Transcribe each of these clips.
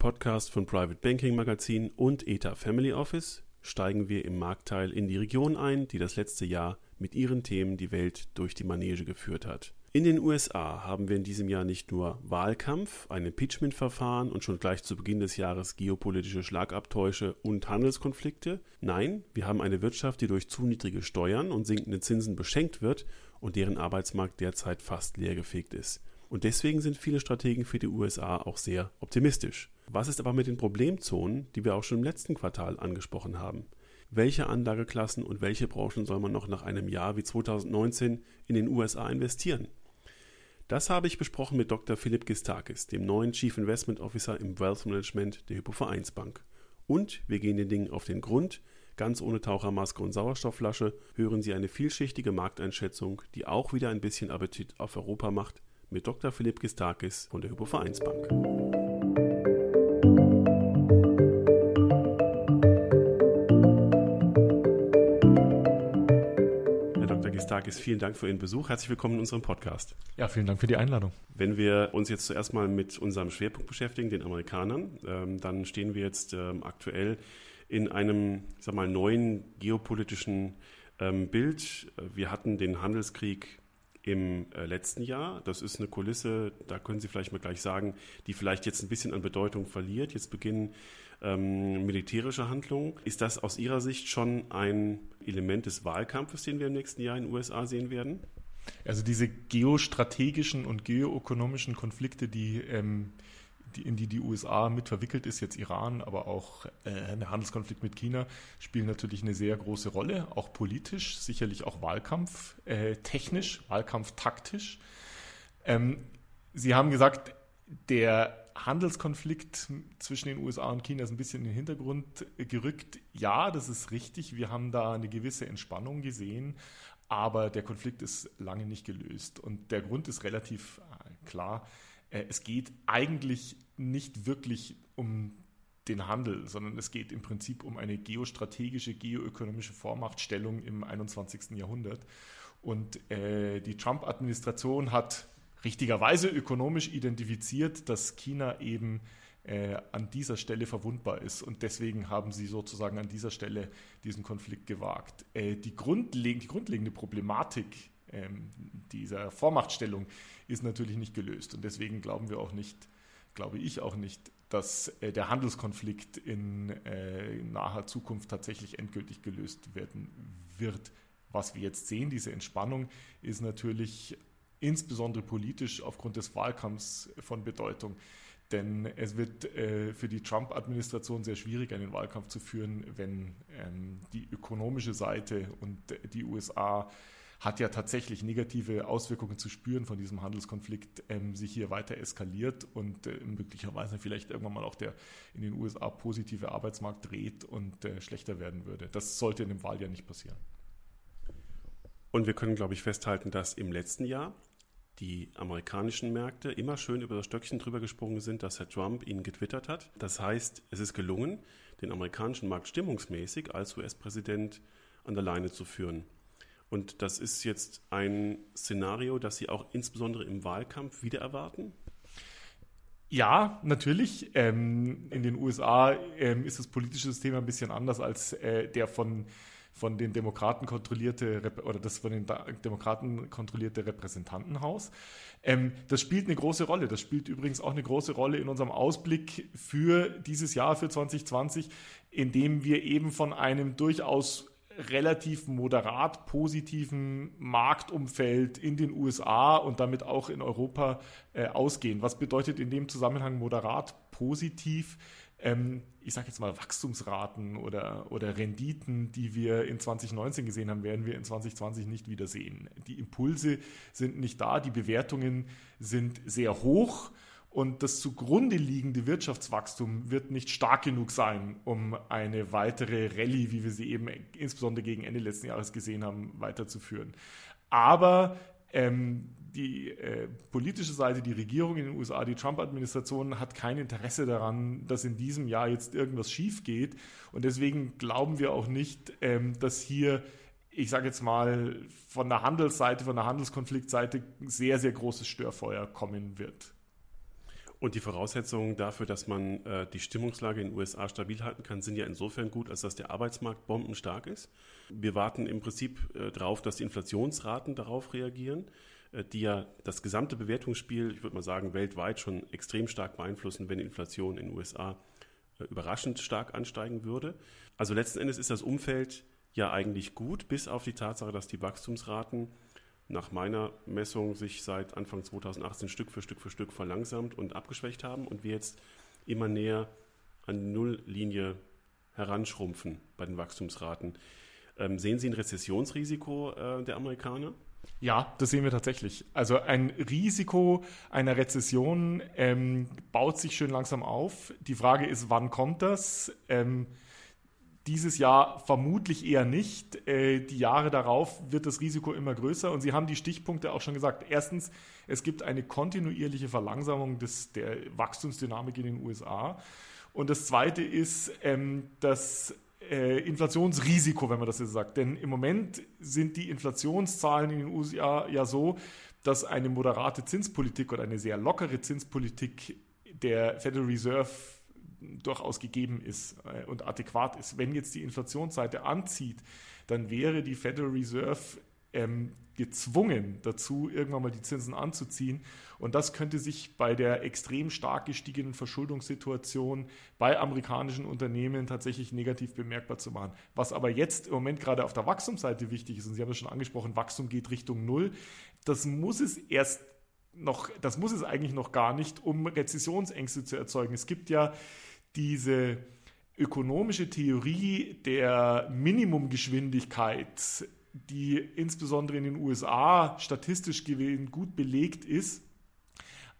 Podcast von Private Banking Magazin und ETA Family Office, steigen wir im Marktteil in die Region ein, die das letzte Jahr mit ihren Themen die Welt durch die Manege geführt hat. In den USA haben wir in diesem Jahr nicht nur Wahlkampf, ein Impeachment-Verfahren und schon gleich zu Beginn des Jahres geopolitische Schlagabtäusche und Handelskonflikte. Nein, wir haben eine Wirtschaft, die durch zu niedrige Steuern und sinkende Zinsen beschenkt wird und deren Arbeitsmarkt derzeit fast leergefegt ist. Und deswegen sind viele Strategen für die USA auch sehr optimistisch. Was ist aber mit den Problemzonen, die wir auch schon im letzten Quartal angesprochen haben? welche Anlageklassen und welche Branchen soll man noch nach einem Jahr wie 2019 in den USA investieren? Das habe ich besprochen mit Dr. Philipp Gistakis, dem neuen Chief Investment Officer im Wealth Management der Hypovereinsbank. Und wir gehen den Dingen auf den Grund. Ganz ohne Tauchermaske und Sauerstoffflasche hören Sie eine vielschichtige Markteinschätzung, die auch wieder ein bisschen Appetit auf Europa macht, mit Dr. Philipp Gistakis von der Hypovereinsbank. Tages. Vielen Dank für Ihren Besuch. Herzlich willkommen in unserem Podcast. Ja, vielen Dank für die Einladung. Wenn wir uns jetzt zuerst mal mit unserem Schwerpunkt beschäftigen, den Amerikanern, ähm, dann stehen wir jetzt ähm, aktuell in einem, sag mal, neuen geopolitischen ähm, Bild. Wir hatten den Handelskrieg im äh, letzten Jahr. Das ist eine Kulisse, da können Sie vielleicht mal gleich sagen, die vielleicht jetzt ein bisschen an Bedeutung verliert. Jetzt beginnen ähm, militärische Handlungen. Ist das aus Ihrer Sicht schon ein Element des Wahlkampfes, den wir im nächsten Jahr in den USA sehen werden? Also diese geostrategischen und geoökonomischen Konflikte, die, ähm, die, in die die USA mit verwickelt ist, jetzt Iran, aber auch äh, der Handelskonflikt mit China, spielen natürlich eine sehr große Rolle, auch politisch, sicherlich auch Wahlkampf äh, technisch, Wahlkampf taktisch. Ähm, Sie haben gesagt, der Handelskonflikt zwischen den USA und China ist ein bisschen in den Hintergrund gerückt. Ja, das ist richtig. Wir haben da eine gewisse Entspannung gesehen, aber der Konflikt ist lange nicht gelöst. Und der Grund ist relativ äh, klar. Äh, es geht eigentlich nicht wirklich um den Handel, sondern es geht im Prinzip um eine geostrategische, geoökonomische Vormachtstellung im 21. Jahrhundert. Und äh, die Trump-Administration hat richtigerweise ökonomisch identifiziert, dass China eben äh, an dieser Stelle verwundbar ist. Und deswegen haben sie sozusagen an dieser Stelle diesen Konflikt gewagt. Äh, die, grundleg die grundlegende Problematik dieser Vormachtstellung ist natürlich nicht gelöst. Und deswegen glauben wir auch nicht, glaube ich auch nicht, dass äh, der Handelskonflikt in, äh, naher Zukunft tatsächlich endgültig gelöst werden wird. Was wir jetzt sehen, diese Entspannung, ist natürlich insbesondere politisch aufgrund des Wahlkampfs von Bedeutung. Denn es wird äh, für die Trump-Administration sehr schwierig, einen Wahlkampf zu führen, wenn ähm, die ökonomische Seite und die USA hat ja tatsächlich negative Auswirkungen zu spüren von diesem Handelskonflikt, ähm, sich hier weiter eskaliert und äh, möglicherweise vielleicht irgendwann mal auch der in den USA positive Arbeitsmarkt dreht und äh, schlechter werden würde. Das sollte in dem Wahljahr nicht passieren. Und wir können, glaube ich, festhalten, dass im letzten Jahr die amerikanischen Märkte immer schön über das Stöckchen drüber gesprungen sind, dass Herr Trump ihnen getwittert hat. Das heißt, es ist gelungen, den amerikanischen Markt stimmungsmäßig als US-Präsident an der Leine zu führen. Und das ist jetzt ein Szenario, das Sie auch insbesondere im Wahlkampf wieder erwarten? Ja, natürlich. Ähm, in den USA ähm, ist das politische System ein bisschen anders als äh, der von von den Demokraten kontrollierte oder das von den Demokraten kontrollierte Repräsentantenhaus. Ähm, das spielt eine große Rolle. Das spielt übrigens auch eine große Rolle in unserem Ausblick für dieses Jahr, für 2020, in dem wir eben von einem durchaus relativ moderat positiven Marktumfeld in den USA und damit auch in Europa äh, ausgehen. Was bedeutet in dem Zusammenhang moderat positiv? ähm, ich sage jetzt mal, Wachstumsraten oder, oder Renditen, die wir in 2019 gesehen haben, werden wir in 2020 nicht wieder sehen. Die Impulse sind nicht da, die Bewertungen sind sehr hoch und das zugrunde liegende Wirtschaftswachstum wird nicht stark genug sein, um eine weitere Rallye, wie wir sie eben insbesondere gegen Ende letzten Jahres gesehen haben, weiterzuführen. Aber ähm, die äh, politische Seite, die Regierung in den USA, die Trump-Administration hat kein Interesse daran, dass in diesem Jahr jetzt irgendwas schief geht. Und deswegen glauben wir auch nicht, ähm, dass hier, ich sage jetzt mal, von der Handelsseite, von der Handelskonfliktseite sehr, sehr großes Störfeuer kommen wird. Und die Voraussetzungen dafür, dass man äh, die Stimmungslage in den USA stabil halten kann, sind ja insofern gut, als dass der Arbeitsmarkt bombenstark ist. Wir warten im Prinzip äh, darauf, dass die Inflationsraten darauf reagieren, äh, die ja das gesamte Bewertungsspiel, ich würde mal sagen, weltweit schon extrem stark beeinflussen, wenn Inflation in den USA äh, überraschend stark ansteigen würde. Also letzten Endes ist das Umfeld ja eigentlich gut, bis auf die Tatsache, dass die Wachstumsraten nach meiner Messung sich seit Anfang 2018 Stück für Stück für Stück verlangsamt und abgeschwächt haben und wir jetzt immer näher an die Nulllinie heranschrumpfen bei den Wachstumsraten. Ähm, sehen Sie ein Rezessionsrisiko äh, der Amerikaner? Ja, das sehen wir tatsächlich. Also ein Risiko einer Rezession ähm, baut sich schön langsam auf. Die Frage ist, wann kommt das? Ähm, dieses Jahr vermutlich eher nicht. Äh, die Jahre darauf wird das Risiko immer größer und Sie haben die Stichpunkte auch schon gesagt. Erstens, es gibt eine kontinuierliche Verlangsamung des, der Wachstumsdynamik in den USA. Und das Zweite ist ähm, das äh, Inflationsrisiko, wenn man das jetzt sagt. Denn im Moment sind die Inflationszahlen in den USA ja so, dass eine moderate Zinspolitik oder eine sehr lockere Zinspolitik der Federal Reserve durchaus gegeben ist äh, und adäquat ist. Wenn jetzt die Inflationsseite anzieht, dann wäre die Federal Reserve ähm, gezwungen dazu, irgendwann mal die Zinsen anzuziehen. Und das könnte sich bei der extrem stark gestiegenen Verschuldungssituation bei amerikanischen Unternehmen tatsächlich negativ bemerkbar zu machen. Was aber jetzt im Moment gerade auf der Wachstumsseite wichtig ist, und Sie haben es schon angesprochen, Wachstum geht Richtung Null, das muss es erst noch, das muss es eigentlich noch gar nicht, um Rezessionsängste zu erzeugen. Es gibt ja diese ökonomische Theorie der Minimumgeschwindigkeit, die insbesondere in den USA statistisch gewesen gut belegt ist,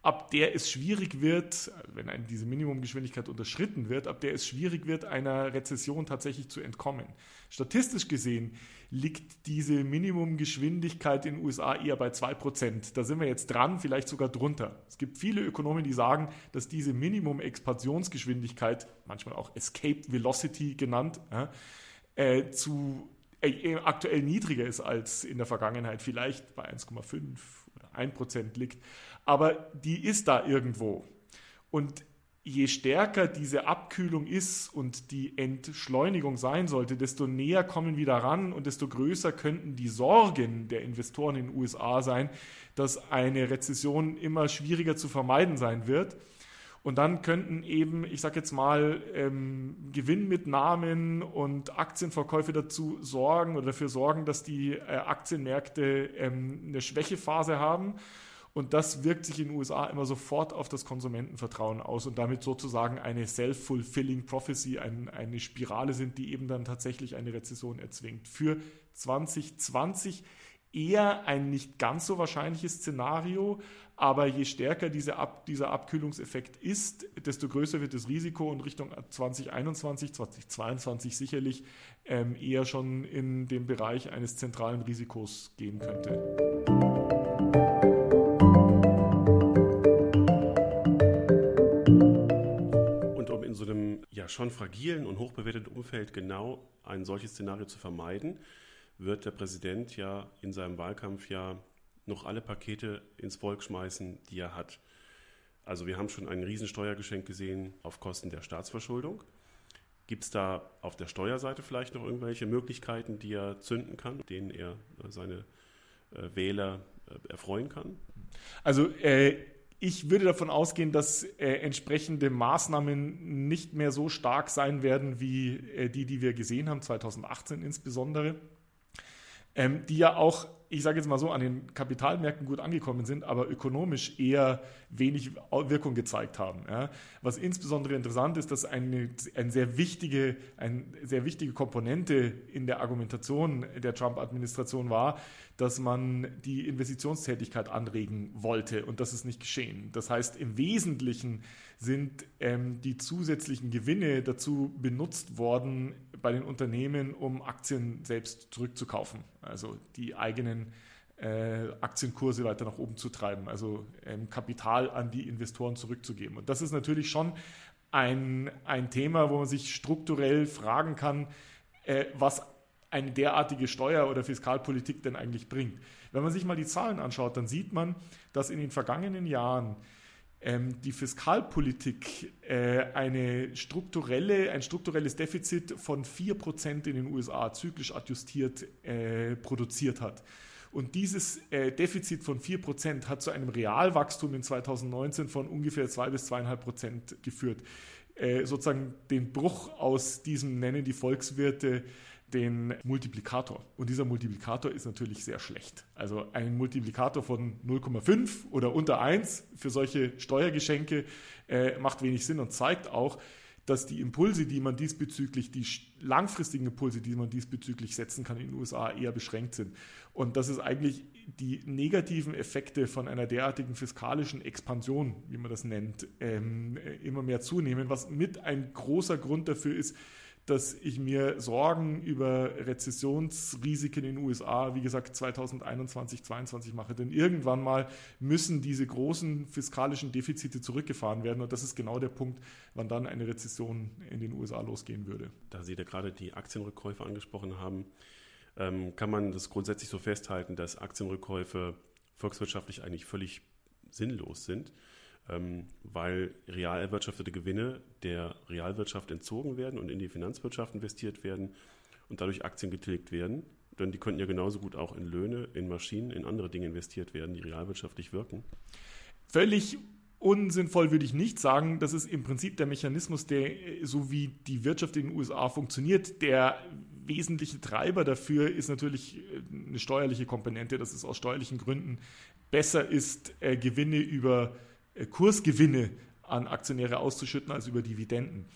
ab der es schwierig wird, wenn diese Minimumgeschwindigkeit unterschritten wird, ab der es schwierig wird, einer Rezession tatsächlich zu entkommen. Statistisch gesehen liegt diese Minimumgeschwindigkeit in den USA eher bei 2%. Da sind wir jetzt dran, vielleicht sogar drunter. Es gibt viele Ökonomen, die sagen, dass diese Minimum-Expansionsgeschwindigkeit, manchmal auch Escape Velocity genannt, äh, zu äh, aktuell niedriger ist als in der Vergangenheit, vielleicht bei 1,5 oder 1% liegt. Aber die ist da irgendwo. Und je stärker diese Abkühlung ist und die Entschleunigung sein sollte, desto näher kommen wir daran und desto größer könnten die Sorgen der Investoren in den USA sein, dass eine Rezession immer schwieriger zu vermeiden sein wird. Und dann könnten eben, ich sage jetzt mal, ähm, Gewinnmitnahmen und Aktienverkäufe dazu sorgen oder dafür sorgen, dass die äh, Aktienmärkte ähm, eine Schwächephase haben. Und das wirkt sich in den USA immer sofort auf das Konsumentenvertrauen aus und damit sozusagen eine self-fulfilling prophecy, ein, eine Spirale sind, die eben dann tatsächlich eine Rezession erzwingt. Für 2020 eher ein nicht ganz so wahrscheinliches Szenario, aber je stärker diese Ab, dieser Abkühlungseffekt ist, desto größer wird das Risiko und Richtung 2021, 2022 sicherlich ähm, eher schon in den Bereich eines zentralen Risikos gehen könnte. Schon fragilen und hochbewerteten Umfeld genau ein solches Szenario zu vermeiden, wird der Präsident ja in seinem Wahlkampf ja noch alle Pakete ins Volk schmeißen, die er hat. Also wir haben schon ein Riesensteuergeschenk gesehen auf Kosten der Staatsverschuldung. Gibt es da auf der Steuerseite vielleicht noch irgendwelche Möglichkeiten, die er zünden kann, denen er seine äh, Wähler äh, erfreuen kann? Also äh, ich würde davon ausgehen, dass äh, entsprechende Maßnahmen nicht mehr so stark sein werden wie äh, die, die wir gesehen haben, 2018 insbesondere, ähm, die ja auch ich sage jetzt mal so, an den Kapitalmärkten gut angekommen sind, aber ökonomisch eher wenig Wirkung gezeigt haben. Ja. Was insbesondere interessant ist, dass eine, eine sehr wichtige, eine sehr wichtige Komponente in der Argumentation der Trump-Administration war, dass man die Investitionstätigkeit anregen wollte und das ist nicht geschehen. Das heißt, im Wesentlichen sind ähm, die zusätzlichen Gewinne dazu benutzt worden bei den Unternehmen, um Aktien selbst zurückzukaufen. Also die eigenen äh, Aktienkurse weiter nach oben zu treiben, also ähm, Kapital an die Investoren zurückzugeben. Und das ist natürlich schon ein, ein Thema, wo man sich strukturell fragen kann, äh, was eine derartige Steuer- oder Fiskalpolitik denn eigentlich bringt. Wenn man sich mal die Zahlen anschaut, dann sieht man, dass in den vergangenen Jahren ähm, die Fiskalpolitik äh, eine strukturelle, ein strukturelles Defizit von 4% in den USA zyklisch adjustiert äh, produziert hat. Und dieses äh, Defizit von 4% hat zu einem Realwachstum in 2019 von ungefähr 2 bis 2,5% geführt. Äh, sozusagen den Bruch aus diesem nennen die Volkswirte den Multiplikator. Und dieser Multiplikator ist natürlich sehr schlecht. Also ein Multiplikator von 0,5 oder unter 1 für solche Steuergeschenke äh, macht wenig Sinn und zeigt auch, dass die Impulse, die man diesbezüglich, die langfristigen Impulse, die man diesbezüglich setzen kann in den USA, eher beschränkt sind. Und dass es eigentlich die negativen Effekte von einer derartigen fiskalischen Expansion, wie man das nennt, ähm, immer mehr zunehmen, was mit ein großer Grund dafür ist, dass ich mir Sorgen über Rezessionsrisiken in den USA, wie gesagt, 2021, 2022 mache. Denn irgendwann mal müssen diese großen fiskalischen Defizite zurückgefahren werden. Und das ist genau der Punkt, wann dann eine Rezession in den USA losgehen würde. Da Sie da gerade die Aktienrückkäufe angesprochen haben, ähm, kann man das grundsätzlich so festhalten, dass Aktienrückkäufe volkswirtschaftlich eigentlich völlig sinnlos sind weil real erwirtschaftete Gewinne der Realwirtschaft entzogen werden und in die Finanzwirtschaft investiert werden und dadurch Aktien getilgt werden. Denn die könnten ja genauso gut auch in Löhne, in Maschinen, in andere Dinge investiert werden, die realwirtschaftlich wirken. Völlig unsinnvoll würde ich nicht sagen. Das ist im Prinzip der Mechanismus, der, so wie die Wirtschaft in den USA funktioniert, der wesentliche Treiber dafür ist natürlich äh, eine steuerliche Komponente, dass es aus steuerlichen Gründen besser ist, äh, Gewinne über äh, Kursgewinne an Aktionäre auszuschütten als über Dividenden.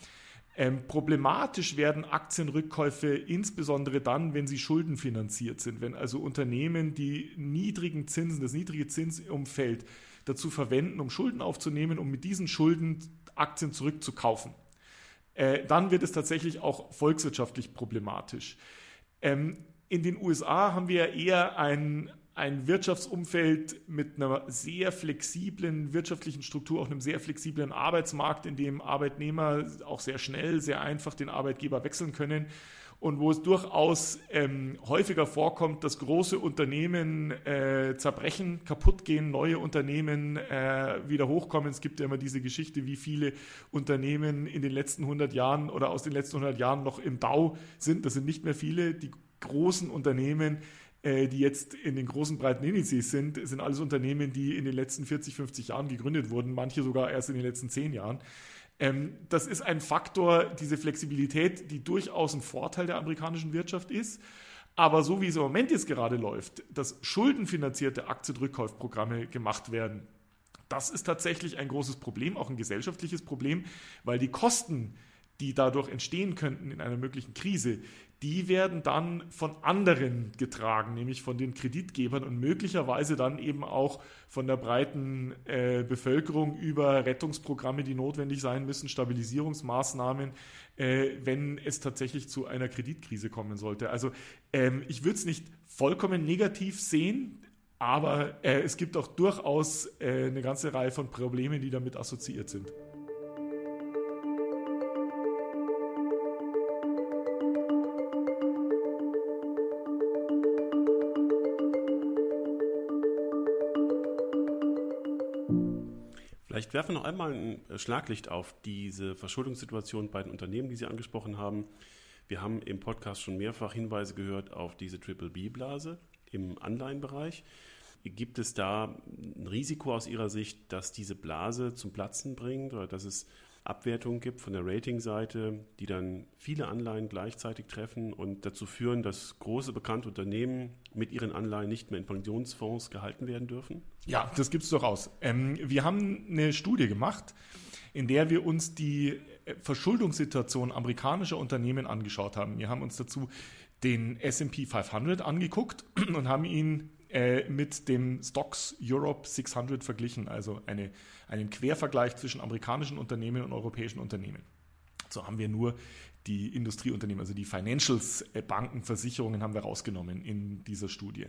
Ähm, problematisch werden Aktienrückkäufe insbesondere dann, wenn sie schuldenfinanziert sind, wenn also Unternehmen die niedrigen Zinsen, das niedrige Zinsumfeld dazu verwenden, um Schulden aufzunehmen, um mit diesen Schulden Aktien zurückzukaufen. Äh, dann wird es tatsächlich auch volkswirtschaftlich problematisch. Ähm, in den USA haben wir eher ein, ein Wirtschaftsumfeld mit einer sehr flexiblen wirtschaftlichen Struktur, auch einem sehr flexiblen Arbeitsmarkt, in dem Arbeitnehmer auch sehr schnell, sehr einfach den Arbeitgeber wechseln können und wo es durchaus ähm, häufiger vorkommt, dass große Unternehmen äh, zerbrechen, kaputt gehen, neue Unternehmen äh, wieder hochkommen. Es gibt ja immer diese Geschichte, wie viele Unternehmen in den letzten 100 Jahren oder aus den letzten 100 Jahren noch im Bau sind. Das sind nicht mehr viele. Die großen Unternehmen die jetzt in den großen breiten Indizes sind, sind alles Unternehmen, die in den letzten 40, 50 Jahren gegründet wurden, manche sogar erst in den letzten 10 Jahren. Ähm, das ist ein Faktor, diese Flexibilität, die durchaus ein Vorteil der amerikanischen Wirtschaft ist. Aber so wie es im Moment jetzt gerade läuft, dass schuldenfinanzierte Aktienrückkaufprogramme gemacht werden, das ist tatsächlich ein großes Problem, auch ein gesellschaftliches Problem, weil die Kosten, die dadurch entstehen könnten in einer möglichen Krise, die werden dann von anderen getragen, nämlich von den Kreditgebern und möglicherweise dann eben auch von der breiten äh, Bevölkerung über Rettungsprogramme, die notwendig sein müssen, Stabilisierungsmaßnahmen, äh, wenn es tatsächlich zu einer Kreditkrise kommen sollte. Also ähm, ich würde es nicht vollkommen negativ sehen, aber äh, es gibt auch durchaus äh, eine ganze Reihe von Problemen, die damit assoziiert sind. Vielleicht werfen wir noch einmal ein äh, Schlaglicht auf diese Verschuldungssituation bei den Unternehmen, die Sie angesprochen haben. Wir haben im Podcast schon mehrfach Hinweise gehört auf diese Triple B-Blase im Anleihenbereich. Gibt es da ein Risiko aus Ihrer Sicht, dass diese Blase zum Platzen bringt oder dass es Abwertungen gibt von der Ratingseite, die dann viele Anleihen gleichzeitig treffen und dazu führen, dass große bekannte Unternehmen mit ihren Anleihen nicht mehr in Pensionsfonds gehalten werden dürfen? Ja, das gibt es durchaus. Ähm, wir haben eine Studie gemacht, in der wir uns die äh, Verschuldungssituation amerikanischer Unternehmen angeschaut haben. Wir haben uns dazu den SP 500 angeguckt und haben ihn äh, mit dem Stocks Europe 600 verglichen, also eine, einen Quervergleich zwischen amerikanischen Unternehmen und europäischen Unternehmen. So haben wir nur die Industrieunternehmen, also die Financials, äh, Banken, Versicherungen haben wir rausgenommen in dieser Studie.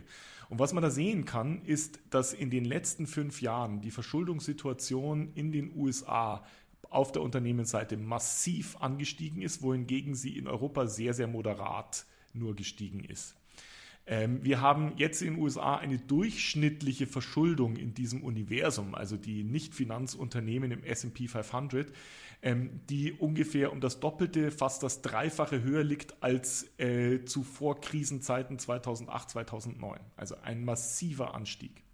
Und was man da sehen kann, ist, dass in den letzten fünf Jahren die Verschuldungssituation in den USA auf der Unternehmensseite massiv angestiegen ist, wohingegen sie in Europa sehr, sehr moderat nur gestiegen ist. Ähm, wir haben jetzt in den USA eine durchschnittliche Verschuldung in diesem Universum, also die Nicht-Finanzunternehmen im SP 500, ähm, die ungefähr um das Doppelte, fast das Dreifache höher liegt als äh, zu Vorkrisenzeiten 2008, 2009. Also ein massiver Anstieg.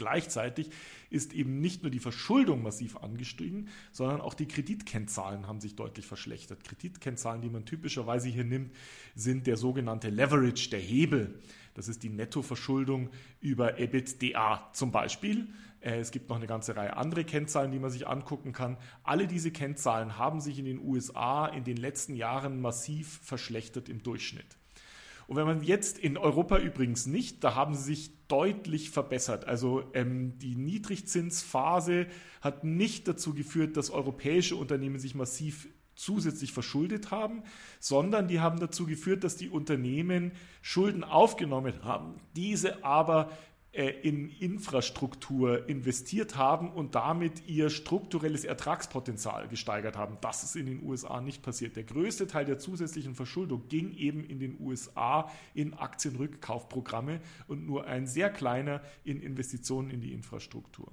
Gleichzeitig ist eben nicht nur die Verschuldung massiv angestiegen, sondern auch die Kreditkennzahlen haben sich deutlich verschlechtert. Kreditkennzahlen, die man typischerweise hier nimmt, sind der sogenannte Leverage, der Hebel. Das ist die Nettoverschuldung über EBITDA zum Beispiel. Äh, es gibt noch eine ganze Reihe andere Kennzahlen, die man sich angucken kann. Alle diese Kennzahlen haben sich in den USA in den letzten Jahren massiv verschlechtert im Durchschnitt. Und wenn man jetzt in Europa übrigens nicht, da haben sie sich deutlich verbessert. Also ähm, die Niedrigzinsphase hat nicht dazu geführt, dass europäische Unternehmen sich massiv zusätzlich verschuldet haben, sondern die haben dazu geführt, dass die Unternehmen Schulden aufgenommen haben, diese aber in Infrastruktur investiert haben und damit ihr strukturelles Ertragspotenzial gesteigert haben. Das ist in den USA nicht passiert. Der größte Teil der zusätzlichen Verschuldung ging eben in den USA in Aktienrückkaufprogramme und nur ein sehr kleiner in Investitionen in die Infrastruktur.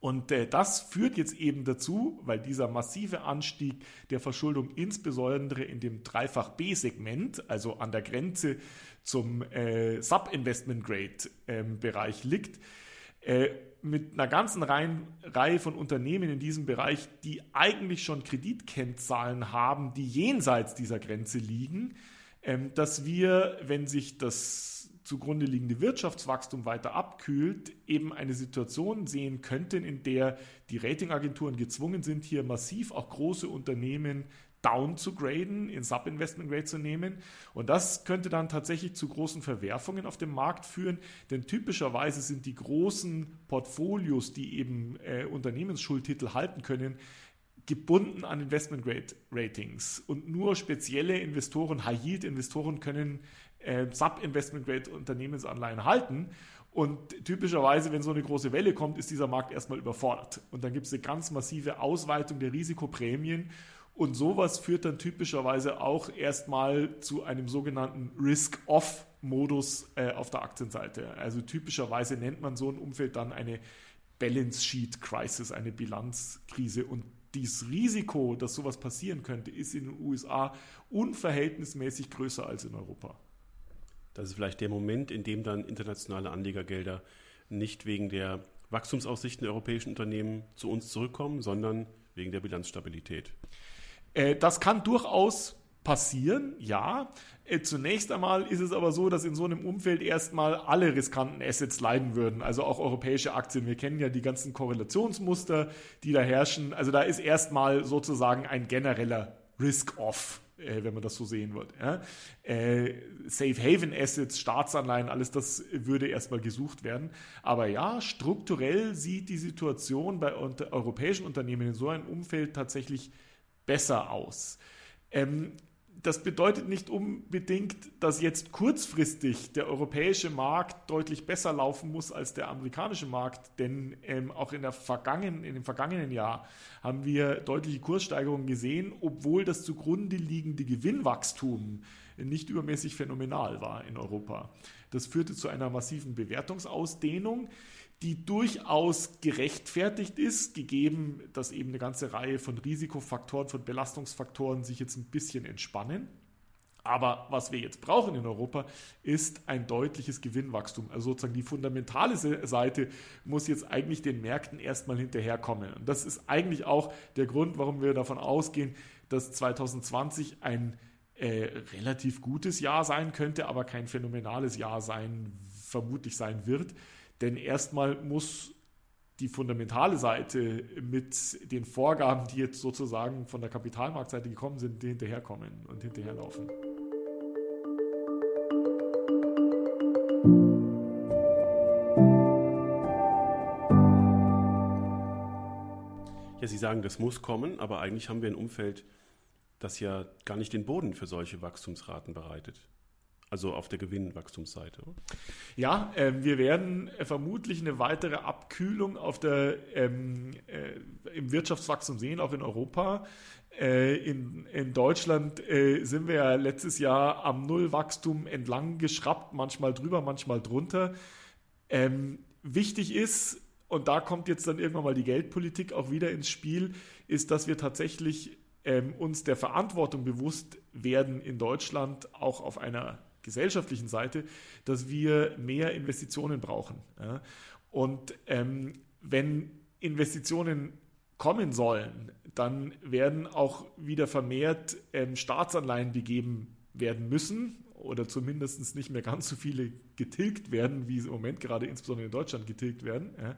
Und äh, das führt jetzt eben dazu, weil dieser massive Anstieg der Verschuldung insbesondere in dem Dreifach B-Segment, also an der Grenze zum äh, Sub-Investment-Grade-Bereich ähm, liegt, äh, mit einer ganzen Reihe, Reihe von Unternehmen in diesem Bereich, die eigentlich schon Kreditkennzahlen haben, die jenseits dieser Grenze liegen, ähm, dass wir, wenn sich das zugrunde liegende Wirtschaftswachstum weiter abkühlt, eben eine Situation sehen könnten, in der die Ratingagenturen gezwungen sind, hier massiv auch große Unternehmen down zu graden, in Sub-Investment Grade zu nehmen. Und das könnte dann tatsächlich zu großen Verwerfungen auf dem Markt führen, denn typischerweise sind die großen Portfolios, die eben äh, Unternehmensschuldtitel halten können, gebunden an Investment Grade Ratings. Und nur spezielle Investoren, High-Yield-Investoren können äh, Sub-Investment-Grade-Unternehmensanleihen halten. Und typischerweise, wenn so eine große Welle kommt, ist dieser Markt erstmal überfordert. Und dann gibt es eine ganz massive Ausweitung der Risikoprämien. Und sowas führt dann typischerweise auch erstmal zu einem sogenannten Risk-Off-Modus äh, auf der Aktienseite. Also typischerweise nennt man so ein Umfeld dann eine Balance Sheet Crisis, eine Bilanzkrise. Und dieses Risiko, dass sowas passieren könnte, ist in den USA unverhältnismäßig größer als in Europa. Das ist vielleicht der Moment, in dem dann internationale Anlegergelder nicht wegen der Wachstumsaussichten der europäischen Unternehmen zu uns zurückkommen, sondern wegen der Bilanzstabilität. Äh, das kann durchaus passieren, ja. Äh, zunächst einmal ist es aber so, dass in so einem Umfeld erstmal alle riskanten Assets leiden würden, also auch europäische Aktien. Wir kennen ja die ganzen Korrelationsmuster, die da herrschen. Also da ist erstmal sozusagen ein genereller Risk-Off äh, wenn man das so sehen wird. Ja. Safe Haven Assets, Staatsanleihen, alles das würde erstmal gesucht werden. Aber ja, strukturell sieht die Situation bei europäischen Unternehmen in so einem Umfeld tatsächlich besser aus. Ähm, das bedeutet nicht unbedingt, dass jetzt kurzfristig der europäische Markt deutlich besser laufen muss als der amerikanische Markt, denn ähm, auch in, der vergangenen, in dem vergangenen Jahr haben wir deutliche Kurssteigerungen gesehen, obwohl das zugrunde liegende Gewinnwachstum nicht übermäßig phänomenal war in Europa. Das führte zu einer massiven Bewertungsausdehnung die durchaus gerechtfertigt ist, gegeben, dass eben eine ganze Reihe von Risikofaktoren, von Belastungsfaktoren sich jetzt ein bisschen entspannen. Aber was wir jetzt brauchen in Europa, ist ein deutliches Gewinnwachstum. Also sozusagen die fundamentale Seite muss jetzt eigentlich den Märkten erstmal hinterherkommen. Und das ist eigentlich auch der Grund, warum wir davon ausgehen, dass 2020 ein äh, relativ gutes Jahr sein könnte, aber kein phänomenales Jahr sein, vermutlich sein wird. Denn erstmal muss die fundamentale Seite mit den Vorgaben, die jetzt sozusagen von der Kapitalmarktseite gekommen sind, hinterherkommen und hinterherlaufen. Ja, Sie sagen, das muss kommen, aber eigentlich haben wir ein Umfeld, das ja gar nicht den Boden für solche Wachstumsraten bereitet. Also auf der Gewinnwachstumsseite. Ja, äh, wir werden äh, vermutlich eine weitere Abkühlung auf der, ähm, äh, im Wirtschaftswachstum sehen, auch in Europa. Äh, in, in Deutschland äh, sind wir ja letztes Jahr am Nullwachstum entlang geschraubt, manchmal drüber, manchmal drunter. Ähm, wichtig ist, und da kommt jetzt dann irgendwann mal die Geldpolitik auch wieder ins Spiel, ist, dass wir tatsächlich ähm, uns der Verantwortung bewusst werden in Deutschland, auch auf einer gesellschaftlichen Seite, dass wir mehr Investitionen brauchen. Ja? Und ähm, wenn Investitionen kommen sollen, dann werden auch wieder vermehrt ähm, Staatsanleihen begeben werden müssen oder zumindest nicht mehr ganz so viele getilgt werden, wie sie im Moment gerade insbesondere in Deutschland getilgt werden. Ja.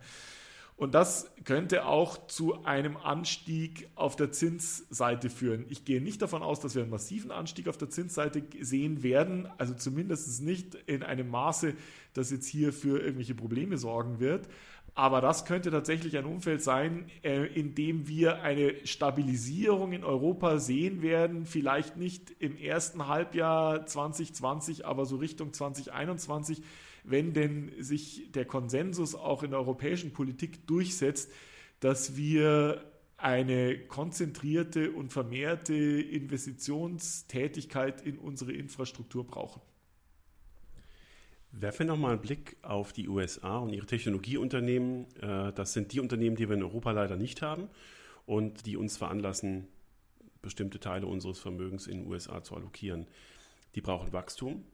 Und das könnte auch zu einem Anstieg auf der Zinsseite führen. Ich gehe nicht davon aus, dass wir einen massiven Anstieg auf der Zinsseite sehen werden, also zumindest nicht in einem Maße, das jetzt hier für irgendwelche Probleme sorgen wird. Aber das könnte tatsächlich ein Umfeld sein, äh, in dem wir eine Stabilisierung in Europa sehen werden. Vielleicht nicht im ersten Halbjahr 2020, aber so Richtung 2021, wenn denn sich der Konsensus auch in der europäischen Politik durchsetzt, dass wir eine konzentrierte und vermehrte Investitionstätigkeit in unsere Infrastruktur brauchen. Werfen wir nochmal einen Blick auf die USA und ihre Technologieunternehmen. Äh, das sind die Unternehmen, die wir in Europa leider nicht haben und die uns veranlassen, bestimmte Teile unseres Vermögens in den USA zu allokieren. Die brauchen Wachstum,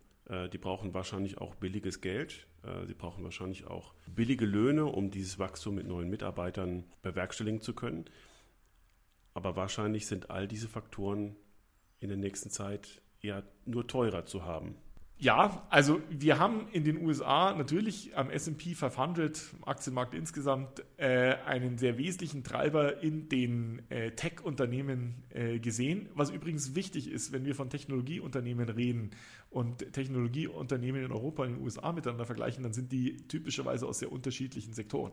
die brauchen wahrscheinlich auch billiges Geld, äh, sie brauchen wahrscheinlich auch billige Löhne, um dieses Wachstum mit neuen Mitarbeitern bewerkstelligen zu können. Aber wahrscheinlich sind all diese Faktoren in der nächsten Zeit eher nur teurer zu haben. Ja, also wir haben in den USA natürlich am SP 500 Aktienmarkt insgesamt äh, einen sehr wesentlichen Treiber in den äh, Tech-Unternehmen äh, gesehen, was übrigens wichtig ist, wenn wir von Technologieunternehmen reden und Technologieunternehmen in Europa und in den USA miteinander vergleichen, dann sind die typischerweise aus sehr unterschiedlichen Sektoren.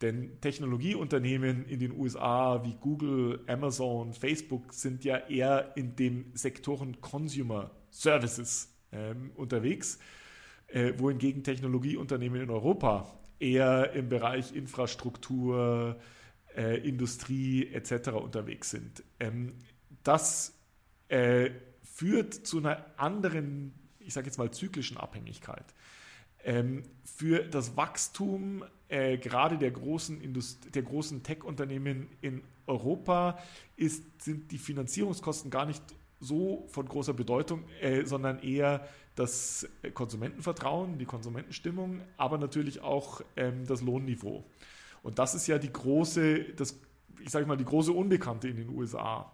Denn Technologieunternehmen in den USA wie Google, Amazon, Facebook sind ja eher in dem Sektoren Consumer Services ähm, unterwegs, äh, wohingegen Technologieunternehmen in Europa eher im Bereich Infrastruktur, äh, Industrie etc. unterwegs sind. Ähm, das äh, führt zu einer anderen, ich sage jetzt mal, zyklischen Abhängigkeit. Ähm, für das Wachstum äh, gerade der großen, großen Tech-Unternehmen in Europa ist, sind die Finanzierungskosten gar nicht so von großer Bedeutung, äh, sondern eher das Konsumentenvertrauen, die Konsumentenstimmung, aber natürlich auch ähm, das Lohnniveau. Und das ist ja die große, das, ich sage mal, die große Unbekannte in den USA,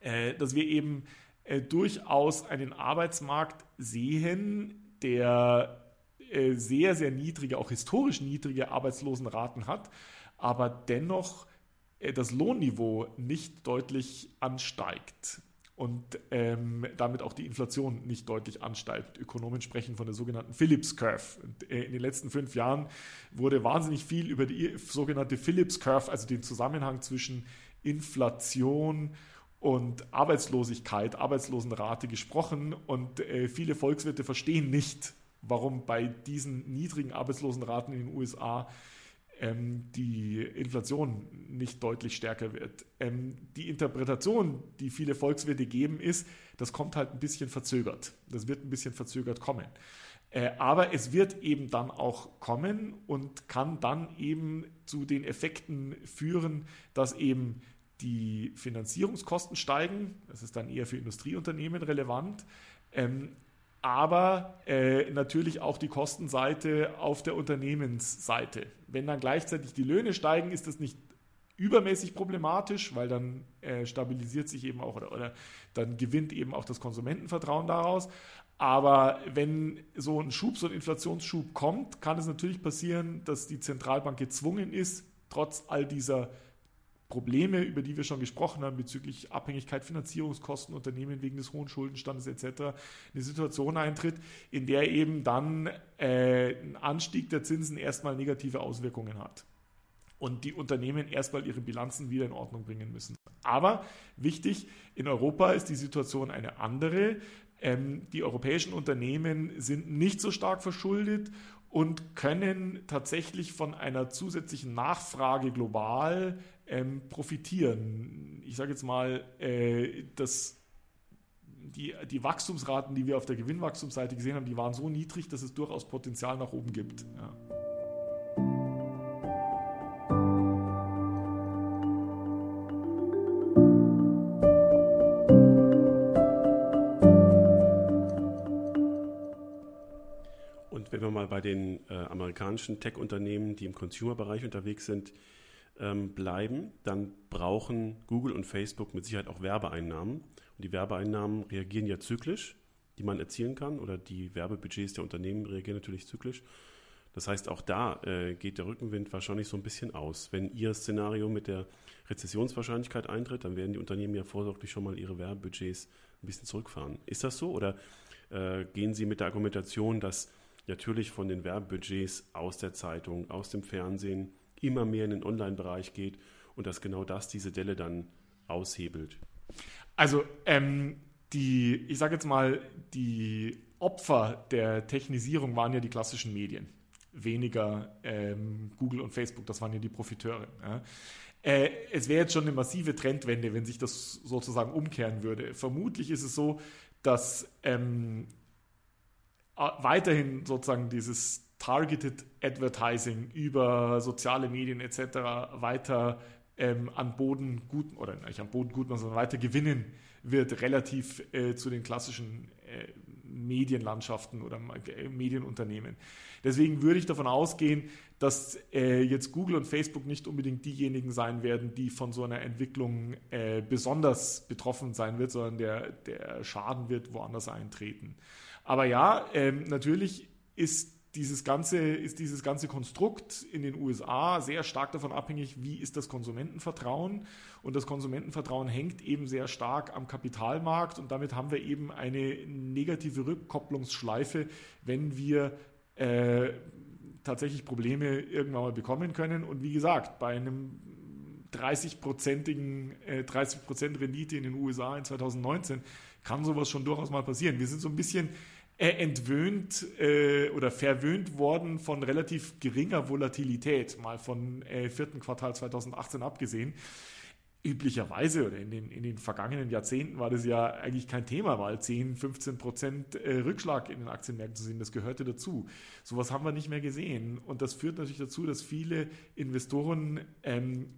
äh, dass wir eben äh, durchaus einen Arbeitsmarkt sehen, der äh, sehr, sehr niedrige, auch historisch niedrige Arbeitslosenraten hat, aber dennoch äh, das Lohnniveau nicht deutlich ansteigt und ähm, damit auch die Inflation nicht deutlich ansteigt. Ökonomen sprechen von der sogenannten Phillips Curve. Und, äh, in den letzten fünf Jahren wurde wahnsinnig viel über die sogenannte Phillips Curve, also den Zusammenhang zwischen Inflation und Arbeitslosigkeit, Arbeitslosenrate gesprochen. Und äh, viele Volkswirte verstehen nicht, warum bei diesen niedrigen Arbeitslosenraten in den USA ähm, die Inflation nicht deutlich stärker wird. Ähm, die Interpretation, die viele Volkswirte geben, ist, das kommt halt ein bisschen verzögert. Das wird ein bisschen verzögert kommen. Äh, aber es wird eben dann auch kommen und kann dann eben zu den Effekten führen, dass eben die Finanzierungskosten steigen. Das ist dann eher für Industrieunternehmen relevant. Ähm, aber äh, natürlich auch die Kostenseite auf der Unternehmensseite. Wenn dann gleichzeitig die Löhne steigen, ist das nicht übermäßig problematisch, weil dann äh, stabilisiert sich eben auch oder, oder dann gewinnt eben auch das Konsumentenvertrauen daraus. Aber wenn so ein Schub, so ein Inflationsschub kommt, kann es natürlich passieren, dass die Zentralbank gezwungen ist, trotz all dieser Probleme, über die wir schon gesprochen haben, bezüglich Abhängigkeit, Finanzierungskosten, Unternehmen wegen des hohen Schuldenstandes etc., eine Situation eintritt, in der eben dann äh, ein Anstieg der Zinsen erstmal negative Auswirkungen hat und die Unternehmen erstmal ihre Bilanzen wieder in Ordnung bringen müssen. Aber wichtig, in Europa ist die Situation eine andere. ähm, die europäischen Unternehmen sind nicht so stark verschuldet und können tatsächlich von einer zusätzlichen Nachfrage global ähm, profitieren. Ich sage jetzt mal, äh, dass die, die Wachstumsraten, die wir auf der Gewinnwachstumsseite gesehen haben, die waren so niedrig, dass es durchaus Potenzial nach oben gibt. Ja. Und wenn wir mal bei den äh, amerikanischen Tech-Unternehmen, die im Consumer-Bereich unterwegs sind, ähm, bleiben, dann brauchen Google und Facebook mit Sicherheit auch Werbeeinnahmen. Und die Werbeeinnahmen reagieren ja zyklisch, die man erzielen kann, oder die Werbebudgets der Unternehmen reagieren natürlich zyklisch. Das heißt, auch da äh, geht der Rückenwind wahrscheinlich so ein bisschen aus. Wenn Ihr Szenario mit der Rezessionswahrscheinlichkeit eintritt, dann werden die Unternehmen ja vorsorglich schon mal ihre Werbebudgets ein bisschen zurückfahren. Ist das so? Oder äh, gehen Sie mit der Argumentation, dass natürlich von den Werbebudgets aus der Zeitung, aus dem Fernsehen immer mehr in den Online-Bereich geht und dass genau das diese Delle dann aushebelt? Also ähm, die, ich sage jetzt mal, die Opfer der Technisierung waren ja die klassischen Medien. Weniger ähm, Google und Facebook, das waren ja die Profiteure. Ja. Äh, es wäre jetzt schon eine massive Trendwende, wenn sich das sozusagen umkehren würde. Vermutlich ist es so, dass ähm, weiterhin sozusagen dieses Targeted Advertising über soziale Medien etc. weiter ähm, an Boden gut oder nicht an Boden gut, sondern weiter gewinnen wird relativ äh, zu den klassischen äh, Medienlandschaften oder äh, Medienunternehmen. Deswegen würde ich davon ausgehen, dass äh, jetzt Google und Facebook nicht unbedingt diejenigen sein werden, die von so einer Entwicklung äh, besonders betroffen sein wird, sondern der, der Schaden wird woanders eintreten. Aber ja, ähm, natürlich ist dieses ganze, ist dieses ganze Konstrukt in den USA sehr stark davon abhängig, wie ist das Konsumentenvertrauen. Und das Konsumentenvertrauen hängt eben sehr stark am Kapitalmarkt und damit haben wir eben eine negative Rückkopplungsschleife, wenn wir äh, tatsächlich Probleme irgendwann mal bekommen können. Und wie gesagt, bei einem 30-prozentigen, äh, 30 Rendite in den USA in 2019 kann sowas schon durchaus mal passieren. Wir sind so ein bisschen entwöhnt äh, oder verwöhnt worden von relativ geringer Volatilität, mal von äh, vierten Quartal 2018 abgesehen. Üblicherweise oder in den, in den vergangenen Jahrzehnten war das ja eigentlich kein Thema, mal 10, 15 Prozent äh, Rückschlag in den Aktienmärkten zu sehen. Das gehörte dazu. Sowas haben wir nicht mehr gesehen. Und das führt natürlich dazu, dass viele Investoren ähm,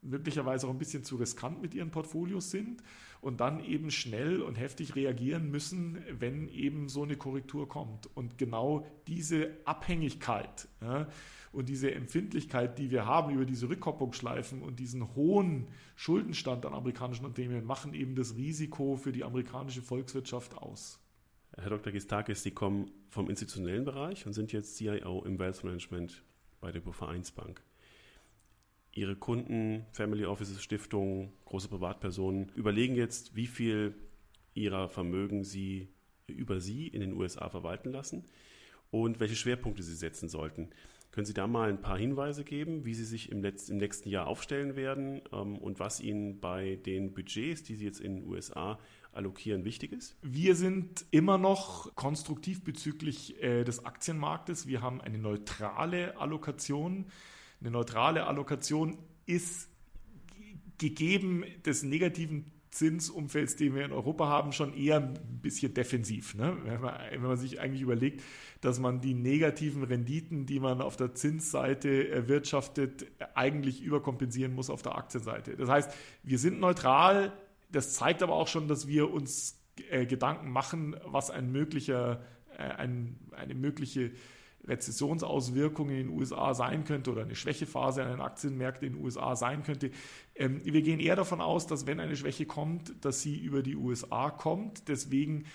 möglicherweise auch ein bisschen zu riskant mit ihren Portfolios sind und dann eben schnell und heftig reagieren müssen, wenn eben so eine Korrektur kommt. Und genau diese Abhängigkeit ja, und diese Empfindlichkeit, die wir haben über diese Rückkopplungsschleifen und diesen hohen Schuldenstand an amerikanischen Unternehmen, machen eben das Risiko für die amerikanische Volkswirtschaft aus. Herr Dr. Gistakis, Sie kommen vom institutionellen Bereich und sind jetzt CIO im Wealth Management bei der Vereinsbank. Ihre Kunden, Family Offices, Stiftungen, große Privatpersonen überlegen jetzt, wie viel ihrer Vermögen sie über sie in den USA verwalten lassen und welche Schwerpunkte sie setzen sollten. Können Sie da mal ein paar Hinweise geben, wie Sie sich im, letzten, im nächsten Jahr aufstellen werden ähm, und was Ihnen bei den Budgets, die Sie jetzt in den USA allokieren, wichtig ist? Wir sind immer noch konstruktiv bezüglich äh, des Aktienmarktes. Wir haben eine neutrale Allokation. Eine neutrale Allokation ist gegeben des negativen Zinsumfelds, den wir in Europa haben, schon eher ein bisschen defensiv. Ne? Wenn, man, wenn, man, sich eigentlich überlegt, dass man die negativen Renditen, die man auf der Zinsseite erwirtschaftet, eigentlich überkompensieren muss auf der Aktienseite. Das heißt, wir sind neutral. Das zeigt aber auch schon, dass wir uns äh, Gedanken machen, was ein möglicher, äh, ein, eine mögliche Rezessionsauswirkung in den USA sein könnte oder eine Schwächephase an den Aktienmärkten in den USA sein könnte. Ähm, wir gehen eher davon aus, dass wenn eine Schwäche kommt, dass sie über die USA kommt. Deswegen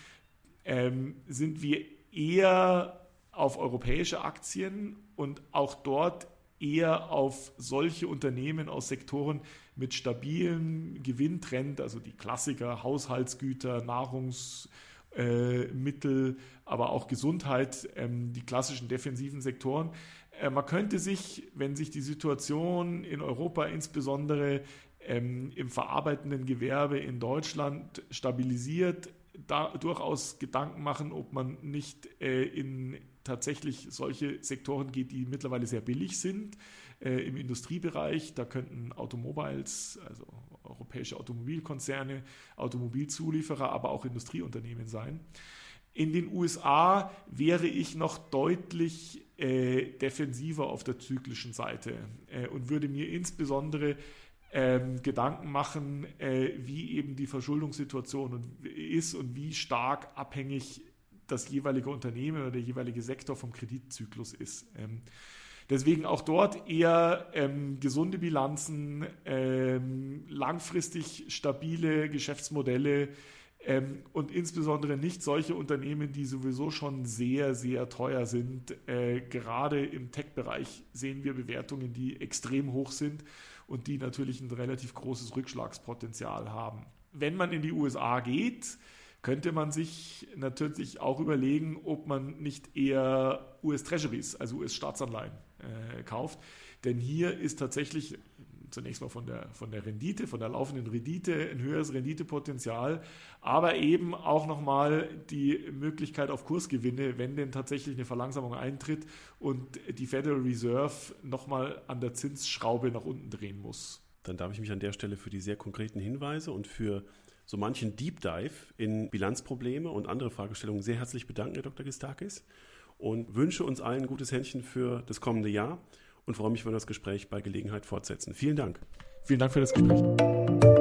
ähm, sind wir eher auf europäische Aktien und auch dort eher auf solche Unternehmen aus Sektoren mit stabilem Gewinntrend, also die Klassiker, Haushaltsgüter, Nahrungs- Mittel, aber auch Gesundheit, ähm, die klassischen defensiven Sektoren. Äh, man könnte sich, wenn sich die Situation in Europa insbesondere ähm, im verarbeitenden Gewerbe in Deutschland stabilisiert, da durchaus Gedanken machen, ob man nicht äh, in tatsächlich solche Sektoren geht, die mittlerweile sehr billig sind. Äh, Im Industriebereich, da könnten Automobiles, also europäische Automobilkonzerne, Automobilzulieferer, aber auch Industrieunternehmen sein. In den USA wäre ich noch deutlich äh, defensiver auf der zyklischen Seite äh, und würde mir insbesondere ähm, Gedanken machen, äh, wie eben die Verschuldungssituation ist und wie stark abhängig das jeweilige Unternehmen oder der jeweilige Sektor vom Kreditzyklus ist. Ähm, deswegen auch dort eher ähm, gesunde Bilanzen, ähm, langfristig stabile Geschäftsmodelle, ähm, und insbesondere nicht solche Unternehmen, die sowieso schon sehr, sehr teuer sind. Äh, gerade im Tech-Bereich sehen wir Bewertungen, die extrem hoch sind und die natürlich ein relativ großes Rückschlagspotenzial haben. Wenn man in die USA geht, könnte man sich natürlich auch überlegen, ob man nicht eher US-Treasuries, also US-Staatsanleihen, äh, kauft. Denn hier ist tatsächlich zunächst mal von der, von der Rendite, von der laufenden Rendite, ein höheres Renditepotenzial, aber eben auch nochmal die Möglichkeit auf Kursgewinne, wenn denn tatsächlich eine Verlangsamung eintritt und die Federal Reserve nochmal an der Zinsschraube nach unten drehen muss. Dann darf ich mich an der Stelle für die sehr konkreten Hinweise und für so manchen Deep Dive in Bilanzprobleme und andere Fragestellungen sehr herzlich bedanken, Herr Dr. Gistakis, und wünsche uns allen ein gutes Händchen für das kommende Jahr und freue mich, wenn wir das Gespräch bei Gelegenheit fortsetzen. Vielen Dank. Vielen Dank für das Gespräch.